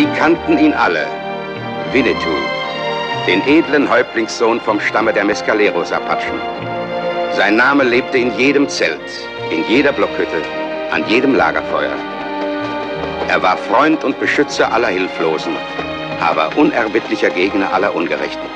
Sie kannten ihn alle. Winnetou, den edlen Häuptlingssohn vom Stamme der Mescaleros-Apachen. Sein Name lebte in jedem Zelt, in jeder Blockhütte, an jedem Lagerfeuer. Er war Freund und Beschützer aller Hilflosen, aber unerbittlicher Gegner aller Ungerechten.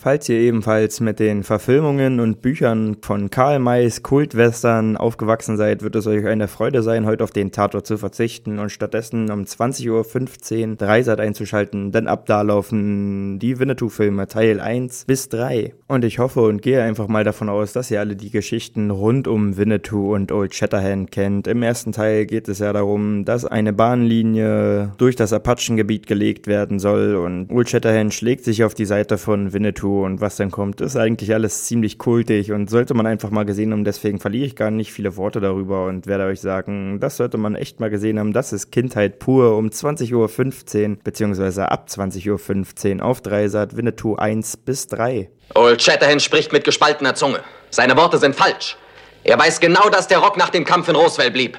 Falls ihr ebenfalls mit den Verfilmungen und Büchern von Karl Mays Kultwestern aufgewachsen seid, wird es euch eine Freude sein, heute auf den Tatort zu verzichten und stattdessen um 20.15 Uhr Dreisat einzuschalten, denn ab da laufen die Winnetou-Filme Teil 1 bis 3. Und ich hoffe und gehe einfach mal davon aus, dass ihr alle die Geschichten rund um Winnetou und Old Shatterhand kennt. Im ersten Teil geht es ja darum, dass eine Bahnlinie durch das Apachengebiet gelegt werden soll und Old Shatterhand schlägt sich auf die Seite von Winnetou und was dann kommt, ist eigentlich alles ziemlich kultig und sollte man einfach mal gesehen haben. Deswegen verliere ich gar nicht viele Worte darüber und werde euch sagen, das sollte man echt mal gesehen haben. Das ist Kindheit pur um 20.15 Uhr beziehungsweise ab 20.15 Uhr auf Dreisat Winnetou 1 bis 3. Old Shatterhand spricht mit gespaltener Zunge. Seine Worte sind falsch. Er weiß genau, dass der Rock nach dem Kampf in Roswell blieb.